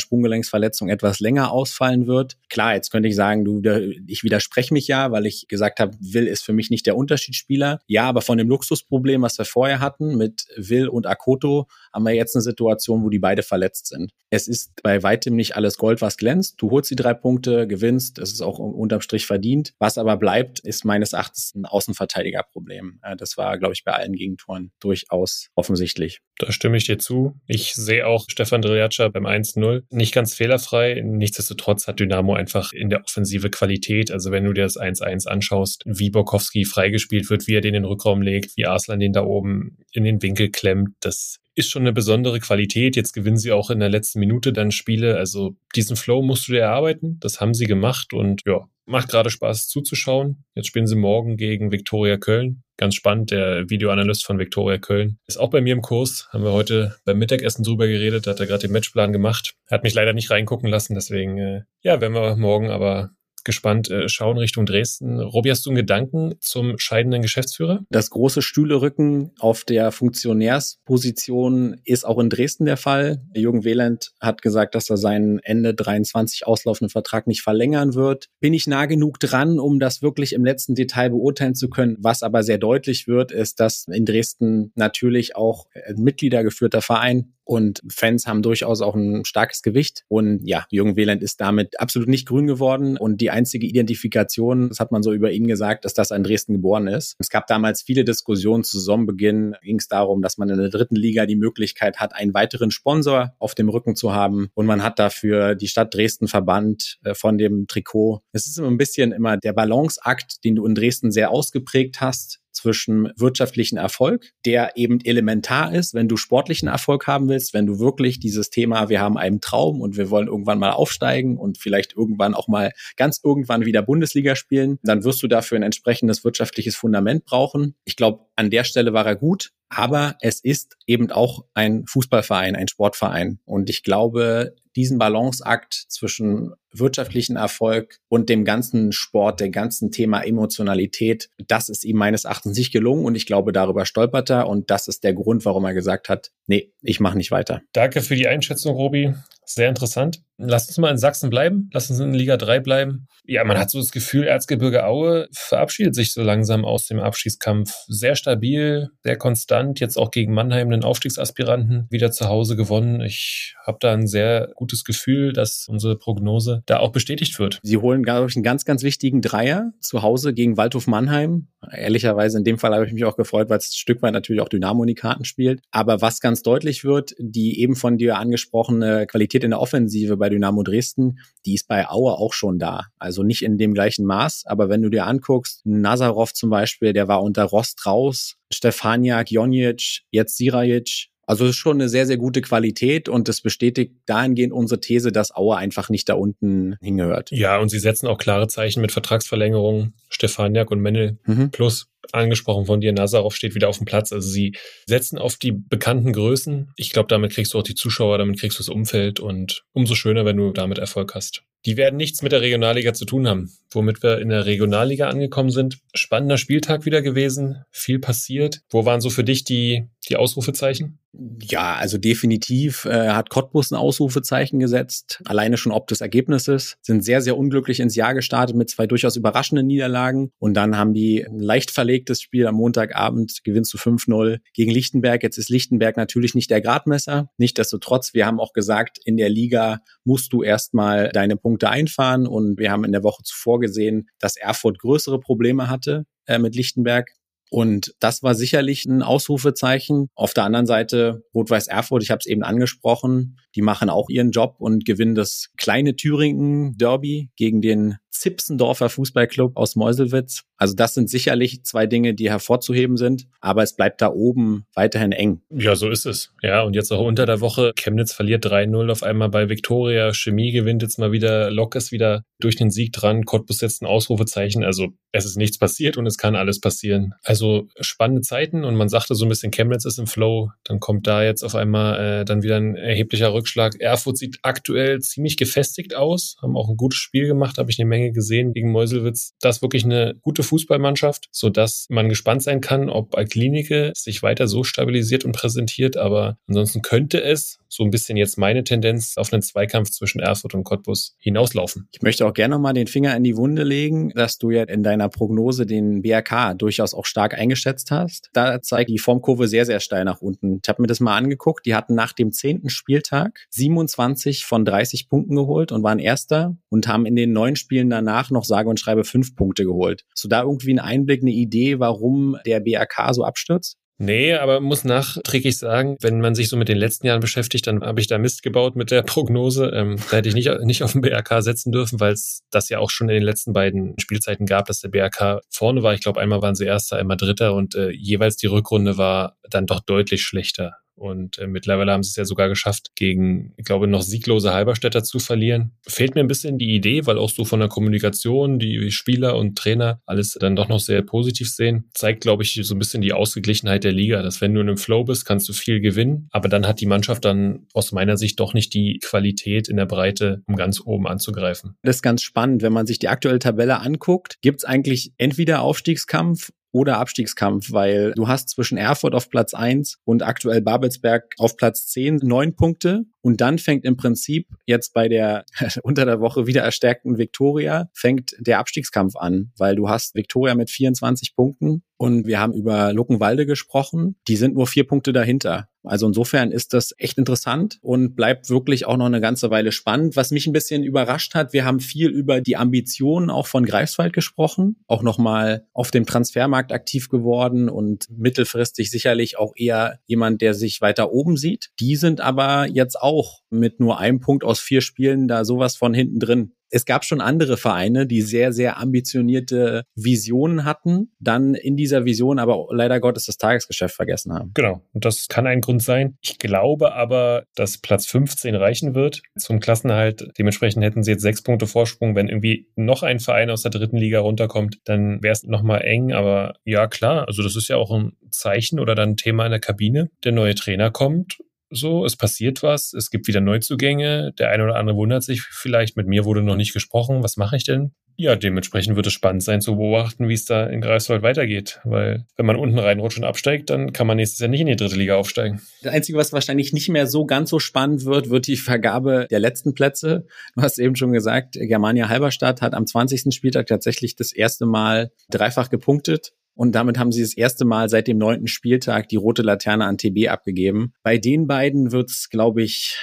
Sprunggelenksverletzung etwas länger ausfallen wird. Klar, jetzt könnte ich sagen, du, ich widerspreche mich ja, weil ich gesagt habe, Will ist für mich nicht der Unterschiedsspieler. Ja, aber von dem Luxusproblem, was wir vorher hatten mit Will und Akoto, haben wir jetzt eine Situation, wo die beide verletzt sind. Es ist bei weitem nicht alles Gold, was glänzt. Du holst die drei Punkte, gewinnst, das ist auch unterm Strich verdient. Was aber bleibt, ist meines Erachtens ein Außenverteidigerproblem. Das war, glaube ich, bei allen Gegentoren durchaus offensichtlich. Da stimme ich dir zu. Ich sehe auch Stefan Driljatscha beim 1-0 nicht ganz fehlerfrei. Nichtsdestotrotz hat Dynamo einfach in der Offensive Qualität. Also wenn du dir das 1-1 anschaust, wie Borkowski freigespielt wird, wie er den in den Rückraum legt, wie Arslan den da oben in den Winkel klemmt, das ist schon eine besondere Qualität. Jetzt gewinnen sie auch in der letzten Minute dann Spiele. Also diesen Flow musst du dir erarbeiten. Das haben sie gemacht und ja, macht gerade Spaß zuzuschauen. Jetzt spielen sie morgen gegen Viktoria Köln. Ganz spannend, der Videoanalyst von Viktoria Köln ist auch bei mir im Kurs. Haben wir heute beim Mittagessen drüber geredet, hat er gerade den Matchplan gemacht. Hat mich leider nicht reingucken lassen, deswegen, äh, ja, werden wir morgen aber gespannt äh, schauen Richtung Dresden. Robi, hast du einen Gedanken zum scheidenden Geschäftsführer? Das große Stühlerücken auf der Funktionärsposition ist auch in Dresden der Fall. Jürgen Wieland hat gesagt, dass er seinen Ende 23 auslaufenden Vertrag nicht verlängern wird. Bin ich nah genug dran, um das wirklich im letzten Detail beurteilen zu können? Was aber sehr deutlich wird, ist, dass in Dresden natürlich auch ein mitgliedergeführter Verein und Fans haben durchaus auch ein starkes Gewicht. Und ja, Jürgen Wieland ist damit absolut nicht grün geworden. Und die einzige Identifikation, das hat man so über ihn gesagt, dass er in Dresden geboren ist. Es gab damals viele Diskussionen zu Saisonbeginn. Ging es darum, dass man in der dritten Liga die Möglichkeit hat, einen weiteren Sponsor auf dem Rücken zu haben. Und man hat dafür die Stadt Dresden verbannt äh, von dem Trikot. Es ist immer ein bisschen immer der Balanceakt, den du in Dresden sehr ausgeprägt hast zwischen wirtschaftlichen Erfolg, der eben elementar ist, wenn du sportlichen Erfolg haben willst, wenn du wirklich dieses Thema, wir haben einen Traum und wir wollen irgendwann mal aufsteigen und vielleicht irgendwann auch mal ganz irgendwann wieder Bundesliga spielen, dann wirst du dafür ein entsprechendes wirtschaftliches Fundament brauchen. Ich glaube, an der Stelle war er gut. Aber es ist eben auch ein Fußballverein, ein Sportverein. Und ich glaube, diesen Balanceakt zwischen wirtschaftlichen Erfolg und dem ganzen Sport, dem ganzen Thema Emotionalität, das ist ihm meines Erachtens nicht gelungen und ich glaube, darüber stolpert er und das ist der Grund, warum er gesagt hat, nee, ich mache nicht weiter. Danke für die Einschätzung, Robi. Sehr interessant. Lass uns mal in Sachsen bleiben. Lass uns in Liga 3 bleiben. Ja, man hat so das Gefühl, Erzgebirge Aue verabschiedet sich so langsam aus dem Abschießkampf. Sehr stabil, sehr konstant. Jetzt auch gegen Mannheim, den Aufstiegsaspiranten, wieder zu Hause gewonnen. Ich habe da ein sehr gutes Gefühl, dass unsere Prognose Da auch bestätigt wird. Sie holen, glaube ich, einen ganz, ganz wichtigen Dreier zu Hause gegen Waldhof Mannheim. Ehrlicherweise in dem Fall habe ich mich auch gefreut, weil es ein Stück weit natürlich auch Dynamo in die Karten spielt. Aber was ganz deutlich wird, die eben von dir angesprochene Qualität in der Offensive bei Dynamo Dresden, die ist bei Aue auch schon da. Also nicht in dem gleichen Maß, aber wenn du dir anguckst, Nazarov zum Beispiel, der war unter Rost raus, Stefaniak, Jonic, jetzt Sirajic, also es ist schon eine sehr, sehr gute Qualität und das bestätigt dahingehend unsere These, dass Aue einfach nicht da unten hingehört. Ja, und sie setzen auch klare Zeichen mit Vertragsverlängerungen. Stefaniak und Mendel mhm. plus angesprochen von dir, Nazarov steht wieder auf dem Platz. Also sie setzen auf die bekannten Größen. Ich glaube, damit kriegst du auch die Zuschauer, damit kriegst du das Umfeld und umso schöner, wenn du damit Erfolg hast. Die werden nichts mit der Regionalliga zu tun haben. Womit wir in der Regionalliga angekommen sind. Spannender Spieltag wieder gewesen, viel passiert. Wo waren so für dich die, die Ausrufezeichen? Ja, also definitiv äh, hat Cottbus ein Ausrufezeichen gesetzt. Alleine schon ob des Ergebnisses. Sind sehr, sehr unglücklich ins Jahr gestartet mit zwei durchaus überraschenden Niederlagen. Und dann haben die ein leicht verlegtes Spiel am Montagabend, gewinnst du 5-0 gegen Lichtenberg. Jetzt ist Lichtenberg natürlich nicht der Gradmesser. Nichtsdestotrotz, wir haben auch gesagt, in der Liga musst du erstmal deine Punkte einfahren. Und wir haben in der Woche zuvor gesehen, dass Erfurt größere Probleme hatte äh, mit Lichtenberg. Und das war sicherlich ein Ausrufezeichen. Auf der anderen Seite Rot-Weiß Erfurt, ich habe es eben angesprochen, die machen auch ihren Job und gewinnen das kleine Thüringen Derby gegen den Zipsendorfer Fußballclub aus Meuselwitz. Also das sind sicherlich zwei Dinge, die hervorzuheben sind, aber es bleibt da oben weiterhin eng. Ja, so ist es. Ja, und jetzt auch unter der Woche. Chemnitz verliert 3-0 auf einmal bei Viktoria. Chemie gewinnt jetzt mal wieder. Lok ist wieder durch den Sieg dran. Cottbus setzt ein Ausrufezeichen. Also es ist nichts passiert und es kann alles passieren. Also spannende Zeiten und man sagte so ein bisschen, Chemnitz ist im Flow. Dann kommt da jetzt auf einmal äh, dann wieder ein erheblicher Rückschlag. Erfurt sieht aktuell ziemlich gefestigt aus, haben auch ein gutes Spiel gemacht, habe ich eine Menge gesehen gegen Meuselwitz. Das ist wirklich eine gute Fußballmannschaft, sodass man gespannt sein kann, ob Alklinike sich weiter so stabilisiert und präsentiert. Aber ansonsten könnte es, so ein bisschen jetzt meine Tendenz, auf einen Zweikampf zwischen Erfurt und Cottbus hinauslaufen. Ich möchte auch gerne nochmal den Finger in die Wunde legen, dass du ja in deiner Prognose den BRK durchaus auch stark eingeschätzt hast. Da zeigt die Formkurve sehr, sehr steil nach unten. Ich habe mir das mal angeguckt. Die hatten nach dem zehnten Spieltag 27 von 30 Punkten geholt und waren Erster und haben in den neun Spielen danach noch sage und schreibe fünf Punkte geholt. Hast da irgendwie einen Einblick, eine Idee, warum der BRK so abstürzt? Nee, aber muss nachträglich sagen, wenn man sich so mit den letzten Jahren beschäftigt, dann habe ich da Mist gebaut mit der Prognose. Ähm, da hätte ich nicht, nicht auf den BRK setzen dürfen, weil es das ja auch schon in den letzten beiden Spielzeiten gab, dass der BRK vorne war. Ich glaube, einmal waren sie Erster, einmal Dritter und äh, jeweils die Rückrunde war dann doch deutlich schlechter. Und äh, mittlerweile haben sie es ja sogar geschafft, gegen, ich glaube, noch sieglose Halberstädter zu verlieren. Fehlt mir ein bisschen die Idee, weil auch so von der Kommunikation die Spieler und Trainer alles dann doch noch sehr positiv sehen. Zeigt, glaube ich, so ein bisschen die Ausgeglichenheit der Liga, dass wenn du in einem Flow bist, kannst du viel gewinnen. Aber dann hat die Mannschaft dann aus meiner Sicht doch nicht die Qualität in der Breite, um ganz oben anzugreifen. Das ist ganz spannend. Wenn man sich die aktuelle Tabelle anguckt, gibt es eigentlich entweder Aufstiegskampf oder Abstiegskampf, weil du hast zwischen Erfurt auf Platz eins und aktuell Babelsberg auf Platz zehn neun Punkte. Und dann fängt im Prinzip jetzt bei der unter der Woche wieder erstärkten Viktoria fängt der Abstiegskampf an, weil du hast Viktoria mit 24 Punkten und wir haben über Luckenwalde gesprochen. Die sind nur vier Punkte dahinter. Also insofern ist das echt interessant und bleibt wirklich auch noch eine ganze Weile spannend. Was mich ein bisschen überrascht hat, wir haben viel über die Ambitionen auch von Greifswald gesprochen, auch nochmal auf dem Transfermarkt aktiv geworden und mittelfristig sicherlich auch eher jemand, der sich weiter oben sieht. Die sind aber jetzt auch mit nur einem Punkt aus vier Spielen da sowas von hinten drin es gab schon andere Vereine, die sehr, sehr ambitionierte Visionen hatten, dann in dieser Vision aber leider Gottes das Tagesgeschäft vergessen haben. Genau, und das kann ein Grund sein. Ich glaube aber, dass Platz 15 reichen wird zum Klassenerhalt. Dementsprechend hätten sie jetzt sechs Punkte Vorsprung. Wenn irgendwie noch ein Verein aus der dritten Liga runterkommt, dann wäre es nochmal eng. Aber ja, klar, also das ist ja auch ein Zeichen oder dann ein Thema in der Kabine. Der neue Trainer kommt so, es passiert was, es gibt wieder Neuzugänge, der eine oder andere wundert sich vielleicht, mit mir wurde noch nicht gesprochen, was mache ich denn? Ja, dementsprechend wird es spannend sein zu beobachten, wie es da in Greifswald weitergeht, weil wenn man unten reinrutscht und absteigt, dann kann man nächstes Jahr nicht in die dritte Liga aufsteigen. Das Einzige, was wahrscheinlich nicht mehr so ganz so spannend wird, wird die Vergabe der letzten Plätze. Du hast eben schon gesagt, Germania Halberstadt hat am 20. Spieltag tatsächlich das erste Mal dreifach gepunktet. Und damit haben sie das erste Mal seit dem neunten Spieltag die rote Laterne an TB abgegeben. Bei den beiden wird's, glaube ich,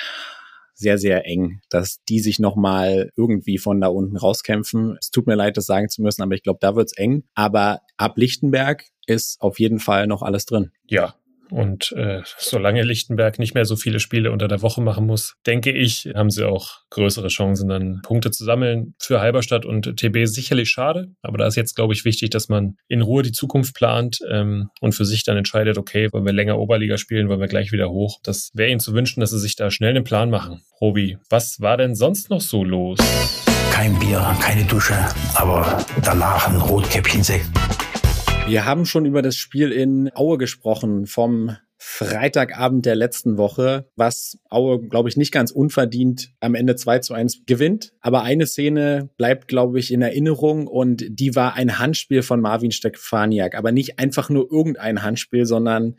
sehr, sehr eng, dass die sich nochmal irgendwie von da unten rauskämpfen. Es tut mir leid, das sagen zu müssen, aber ich glaube, da wird's eng. Aber ab Lichtenberg ist auf jeden Fall noch alles drin. Ja, und äh, solange Lichtenberg nicht mehr so viele Spiele unter der Woche machen muss, denke ich, haben sie auch größere Chancen, dann Punkte zu sammeln. Für Halberstadt und TB sicherlich schade, aber da ist jetzt, glaube ich, wichtig, dass man in Ruhe die Zukunft plant ähm, und für sich dann entscheidet, okay, wollen wir länger Oberliga spielen, wollen wir gleich wieder hoch. Das wäre ihnen zu wünschen, dass sie sich da schnell einen Plan machen. Robi, was war denn sonst noch so los? Kein Bier, keine Dusche, aber danach ein Rotkäppchensekt. Wir haben schon über das Spiel in Aue gesprochen vom Freitagabend der letzten Woche, was Aue, glaube ich, nicht ganz unverdient am Ende 2 zu 1 gewinnt. Aber eine Szene bleibt, glaube ich, in Erinnerung und die war ein Handspiel von Marvin Stefaniak. Aber nicht einfach nur irgendein Handspiel, sondern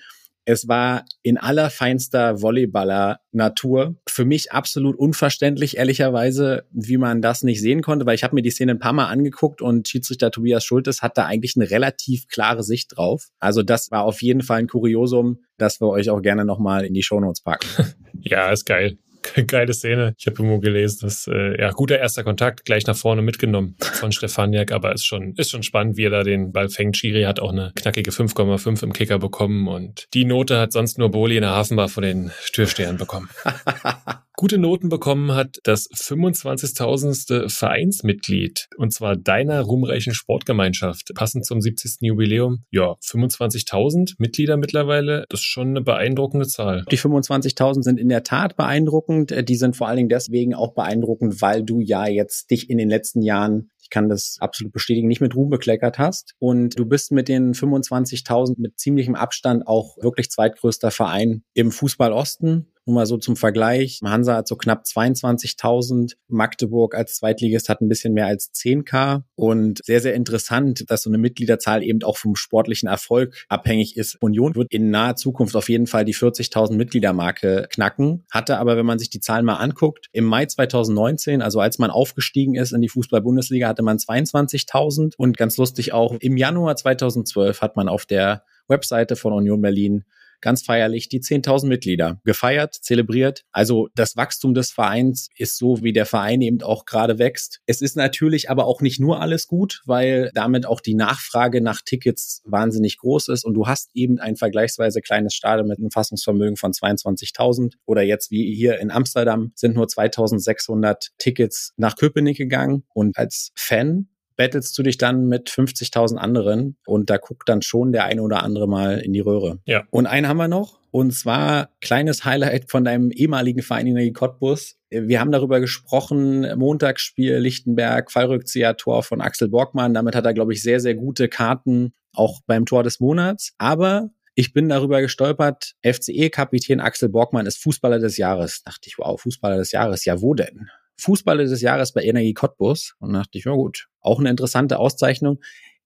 es war in allerfeinster Volleyballer-Natur. Für mich absolut unverständlich, ehrlicherweise, wie man das nicht sehen konnte, weil ich habe mir die Szene ein paar Mal angeguckt und Schiedsrichter Tobias Schultes hat da eigentlich eine relativ klare Sicht drauf. Also das war auf jeden Fall ein Kuriosum, das wir euch auch gerne nochmal in die Shownotes packen. ja, ist geil. geile Szene. Ich habe irgendwo gelesen, dass äh, ja guter erster Kontakt gleich nach vorne mitgenommen von Stefaniak, aber ist schon ist schon spannend, wie er da den Ball fängt. Schiri hat auch eine knackige 5,5 im Kicker bekommen und die Note hat sonst nur Boli in der Hafenbar von den Türstehern bekommen. gute Noten bekommen hat das 25.000. Vereinsmitglied und zwar deiner ruhmreichen Sportgemeinschaft, passend zum 70. Jubiläum. Ja, 25.000 Mitglieder mittlerweile, das ist schon eine beeindruckende Zahl. Die 25.000 sind in der Tat beeindruckend. Die sind vor allen Dingen deswegen auch beeindruckend, weil du ja jetzt dich in den letzten Jahren ich kann das absolut bestätigen, nicht mit Ruhm bekleckert hast. Und du bist mit den 25.000 mit ziemlichem Abstand auch wirklich zweitgrößter Verein im Fußball Osten. Nur mal so zum Vergleich. Hansa hat so knapp 22.000. Magdeburg als Zweitligist hat ein bisschen mehr als 10k. Und sehr, sehr interessant, dass so eine Mitgliederzahl eben auch vom sportlichen Erfolg abhängig ist. Union wird in naher Zukunft auf jeden Fall die 40.000 Mitgliedermarke knacken. Hatte aber, wenn man sich die Zahlen mal anguckt, im Mai 2019, also als man aufgestiegen ist in die Fußball-Bundesliga, hatte man 22.000. Und ganz lustig auch, im Januar 2012 hat man auf der Webseite von Union Berlin ganz feierlich die 10.000 Mitglieder gefeiert, zelebriert. Also das Wachstum des Vereins ist so, wie der Verein eben auch gerade wächst. Es ist natürlich aber auch nicht nur alles gut, weil damit auch die Nachfrage nach Tickets wahnsinnig groß ist und du hast eben ein vergleichsweise kleines Stadion mit einem Fassungsvermögen von 22.000 oder jetzt wie hier in Amsterdam sind nur 2.600 Tickets nach Köpenick gegangen und als Fan battlest du dich dann mit 50.000 anderen und da guckt dann schon der eine oder andere mal in die Röhre. Ja. Und einen haben wir noch und zwar kleines Highlight von deinem ehemaligen Verein Energie Cottbus. Wir haben darüber gesprochen, Montagsspiel Lichtenberg, Fallrückzieher-Tor von Axel Borgmann. Damit hat er, glaube ich, sehr, sehr gute Karten, auch beim Tor des Monats. Aber ich bin darüber gestolpert, FCE-Kapitän Axel Borgmann ist Fußballer des Jahres. Dachte ich, wow, Fußballer des Jahres. Ja, wo denn? Fußballer des Jahres bei Energie Cottbus. Und dachte ich, ja gut, auch eine interessante Auszeichnung.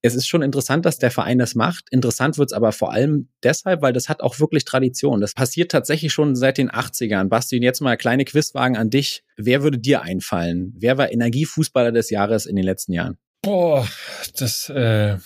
Es ist schon interessant, dass der Verein das macht. Interessant wird's aber vor allem deshalb, weil das hat auch wirklich Tradition. Das passiert tatsächlich schon seit den 80ern. Basti, jetzt mal kleine Quizwagen an dich. Wer würde dir einfallen? Wer war Energiefußballer des Jahres in den letzten Jahren? Boah, das, äh,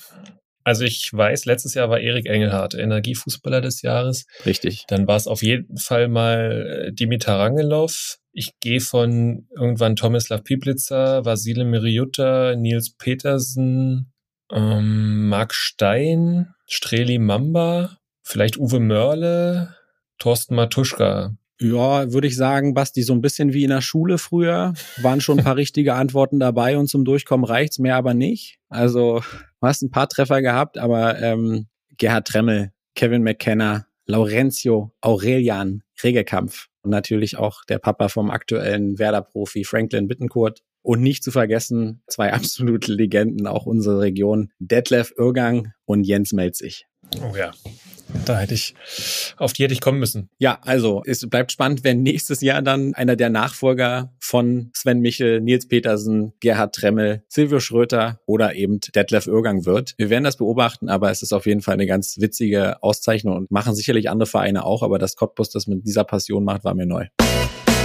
also ich weiß, letztes Jahr war Erik Engelhardt Energiefußballer des Jahres. Richtig. Dann war es auf jeden Fall mal äh, Dimitar Rangelov. Ich gehe von irgendwann Tomislav Piplitzer, Vasile Miriutta, Nils Petersen, ähm, Marc Stein, Streli Mamba, vielleicht Uwe Mörle, Thorsten Matuschka. Ja, würde ich sagen, Basti, so ein bisschen wie in der Schule früher. Waren schon ein paar richtige Antworten dabei und zum Durchkommen reicht's, mehr aber nicht. Also, du hast ein paar Treffer gehabt, aber ähm, Gerhard Tremmel, Kevin McKenna, Laurentio, Aurelian, Regekampf und natürlich auch der Papa vom aktuellen Werder-Profi Franklin Bittencourt. Und nicht zu vergessen, zwei absolute Legenden, auch unsere Region, Detlef Irgang und Jens Melzig. Oh ja. Da hätte ich, auf die hätte ich kommen müssen. Ja, also es bleibt spannend, wenn nächstes Jahr dann einer der Nachfolger von Sven Michel, Nils Petersen, Gerhard Tremmel, Silvio Schröter oder eben Detlef Irgang wird. Wir werden das beobachten, aber es ist auf jeden Fall eine ganz witzige Auszeichnung und machen sicherlich andere Vereine auch, aber dass Cottbus das mit dieser Passion macht, war mir neu.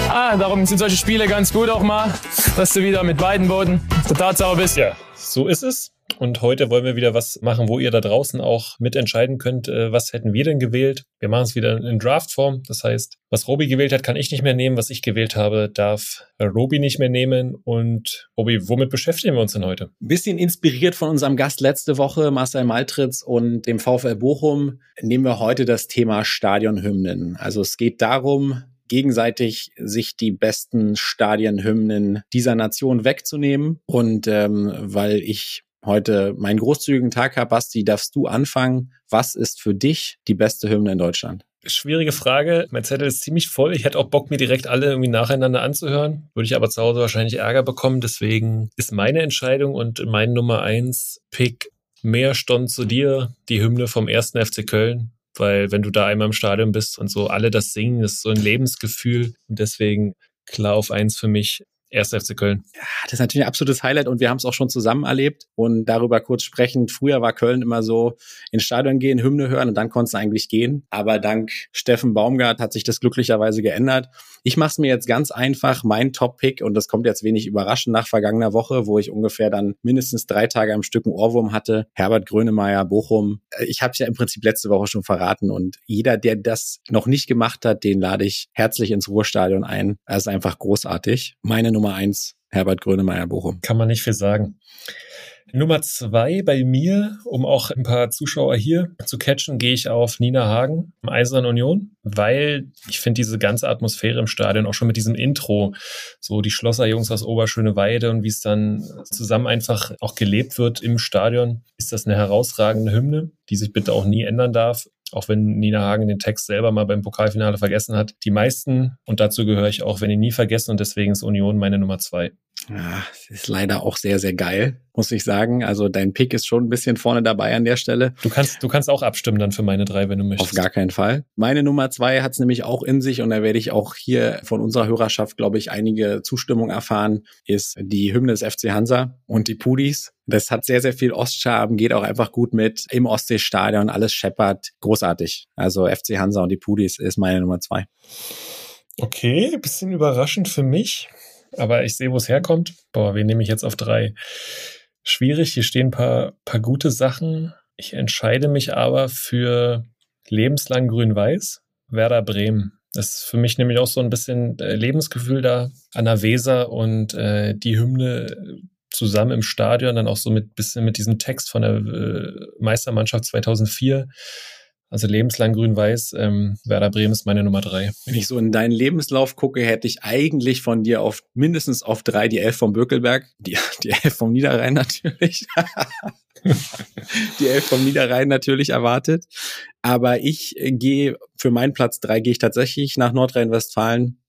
Ah, darum sind solche Spiele ganz gut auch mal, dass du wieder mit beiden Boden total sauber bist. Ja, so ist es. Und heute wollen wir wieder was machen, wo ihr da draußen auch mitentscheiden könnt, äh, was hätten wir denn gewählt. Wir machen es wieder in Draftform. Das heißt, was Robi gewählt hat, kann ich nicht mehr nehmen. Was ich gewählt habe, darf Robi nicht mehr nehmen. Und Robi, womit beschäftigen wir uns denn heute? Ein bisschen inspiriert von unserem Gast letzte Woche, Marcel Maltritz und dem VfL Bochum, nehmen wir heute das Thema Stadionhymnen. Also es geht darum, gegenseitig sich die besten Stadionhymnen dieser Nation wegzunehmen. Und ähm, weil ich heute meinen großzügigen Tag habe, Basti, darfst du anfangen. Was ist für dich die beste Hymne in Deutschland? Schwierige Frage. Mein Zettel ist ziemlich voll. Ich hätte auch Bock, mir direkt alle irgendwie nacheinander anzuhören. Würde ich aber zu Hause wahrscheinlich Ärger bekommen. Deswegen ist meine Entscheidung und mein Nummer eins Pick mehr Stunden zu dir, die Hymne vom ersten FC Köln weil wenn du da einmal im Stadion bist und so alle das singen, ist so ein Lebensgefühl und deswegen klar auf eins für mich 1. FC Köln. Ja, das ist natürlich ein absolutes Highlight und wir haben es auch schon zusammen erlebt und darüber kurz sprechen. Früher war Köln immer so, ins Stadion gehen, Hymne hören und dann konntest du eigentlich gehen. Aber dank Steffen Baumgart hat sich das glücklicherweise geändert. Ich mache es mir jetzt ganz einfach, mein Top-Pick und das kommt jetzt wenig überraschend nach vergangener Woche, wo ich ungefähr dann mindestens drei Tage am Stück einen Ohrwurm hatte. Herbert Grönemeyer, Bochum. Ich habe es ja im Prinzip letzte Woche schon verraten und jeder, der das noch nicht gemacht hat, den lade ich herzlich ins Ruhrstadion ein. Er ist einfach großartig. Meine Nummer eins, Herbert Grönemeyer Bochum. Kann man nicht viel sagen. Nummer zwei bei mir, um auch ein paar Zuschauer hier zu catchen, gehe ich auf Nina Hagen im Eisern Union, weil ich finde diese ganze Atmosphäre im Stadion, auch schon mit diesem Intro, so die Schlosserjungs aus Oberschöneweide und wie es dann zusammen einfach auch gelebt wird im Stadion, ist das eine herausragende Hymne, die sich bitte auch nie ändern darf auch wenn Nina Hagen den Text selber mal beim Pokalfinale vergessen hat. Die meisten, und dazu gehöre ich auch, wenn ihn nie vergessen und deswegen ist Union meine Nummer zwei. Ja, ist leider auch sehr, sehr geil, muss ich sagen. Also dein Pick ist schon ein bisschen vorne dabei an der Stelle. Du kannst, du kannst auch abstimmen dann für meine drei, wenn du möchtest. Auf gar keinen Fall. Meine Nummer zwei hat es nämlich auch in sich und da werde ich auch hier von unserer Hörerschaft, glaube ich, einige Zustimmung erfahren, ist die Hymne des FC Hansa und die Pudis. Das hat sehr, sehr viel Ostscharm, geht auch einfach gut mit im Ostseestadion, alles scheppert. Großartig. Also FC Hansa und die Pudis ist meine Nummer zwei. Okay, bisschen überraschend für mich. Aber ich sehe, wo es herkommt. Boah, wen nehme ich jetzt auf drei? Schwierig, hier stehen ein paar, paar gute Sachen. Ich entscheide mich aber für lebenslang grün-weiß, Werder Bremen. Das ist für mich nämlich auch so ein bisschen äh, Lebensgefühl da an der Weser und äh, die Hymne zusammen im Stadion, dann auch so mit bisschen mit diesem Text von der äh, Meistermannschaft 2004 also lebenslang grün-weiß, ähm, Werder Bremen ist meine Nummer drei. Wenn ich so in deinen Lebenslauf gucke, hätte ich eigentlich von dir auf mindestens auf drei die Elf vom Bökelberg, die, die Elf vom Niederrhein natürlich. die Elf vom Niederrhein natürlich erwartet. Aber ich gehe für meinen Platz drei gehe ich tatsächlich nach Nordrhein-Westfalen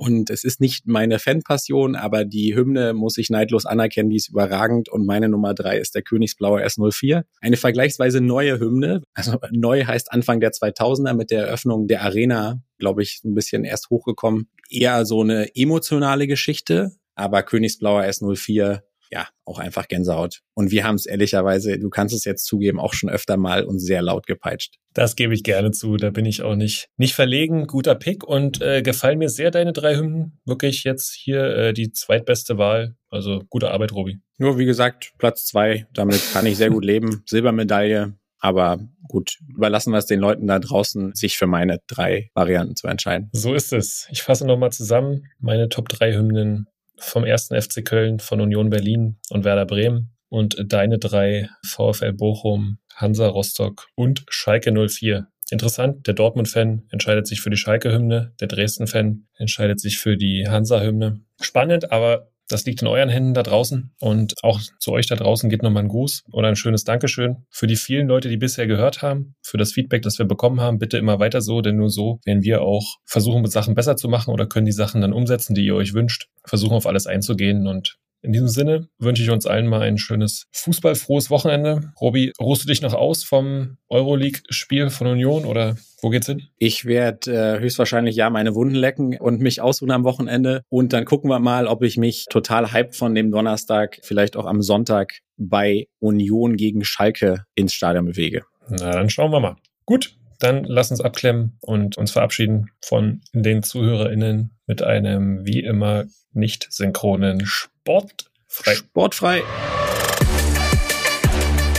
und es ist nicht meine Fanpassion, aber die Hymne muss ich neidlos anerkennen, die ist überragend. Und meine Nummer drei ist der Königsblauer S04. Eine vergleichsweise neue Hymne. Also neu heißt Anfang der 2000er mit der Eröffnung der Arena, glaube ich, ein bisschen erst hochgekommen. Eher so eine emotionale Geschichte. Aber Königsblauer S04 ja, auch einfach Gänsehaut. Und wir haben es ehrlicherweise, du kannst es jetzt zugeben, auch schon öfter mal und sehr laut gepeitscht. Das gebe ich gerne zu. Da bin ich auch nicht, nicht verlegen. Guter Pick und äh, gefallen mir sehr deine drei Hymnen. Wirklich jetzt hier äh, die zweitbeste Wahl. Also gute Arbeit, Robi. Nur wie gesagt, Platz zwei. Damit kann ich sehr gut leben. Silbermedaille. Aber gut, überlassen wir es den Leuten da draußen, sich für meine drei Varianten zu entscheiden. So ist es. Ich fasse nochmal zusammen. Meine Top drei Hymnen vom ersten FC Köln, von Union Berlin und Werder Bremen und deine drei VfL Bochum, Hansa Rostock und Schalke 04. Interessant, der Dortmund-Fan entscheidet sich für die Schalke-Hymne, der Dresden-Fan entscheidet sich für die Hansa-Hymne. Spannend, aber das liegt in euren Händen da draußen. Und auch zu euch da draußen geht nochmal ein Gruß oder ein schönes Dankeschön für die vielen Leute, die bisher gehört haben, für das Feedback, das wir bekommen haben. Bitte immer weiter so, denn nur so werden wir auch versuchen, Sachen besser zu machen oder können die Sachen dann umsetzen, die ihr euch wünscht. Versuchen auf alles einzugehen und in diesem Sinne wünsche ich uns allen mal ein schönes fußballfrohes Wochenende. Robi, ruhst du dich noch aus vom Euroleague-Spiel von Union oder wo geht's hin? Ich werde äh, höchstwahrscheinlich ja meine Wunden lecken und mich ausruhen am Wochenende. Und dann gucken wir mal, ob ich mich total hype von dem Donnerstag, vielleicht auch am Sonntag bei Union gegen Schalke ins Stadion bewege. Na, dann schauen wir mal. Gut, dann lass uns abklemmen und uns verabschieden von den ZuhörerInnen mit einem wie immer nicht synchronen Sportfrei. Sportfrei.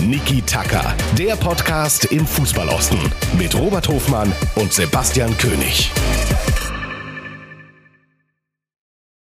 Niki Tacker, der Podcast im Fußballosten mit Robert Hofmann und Sebastian König.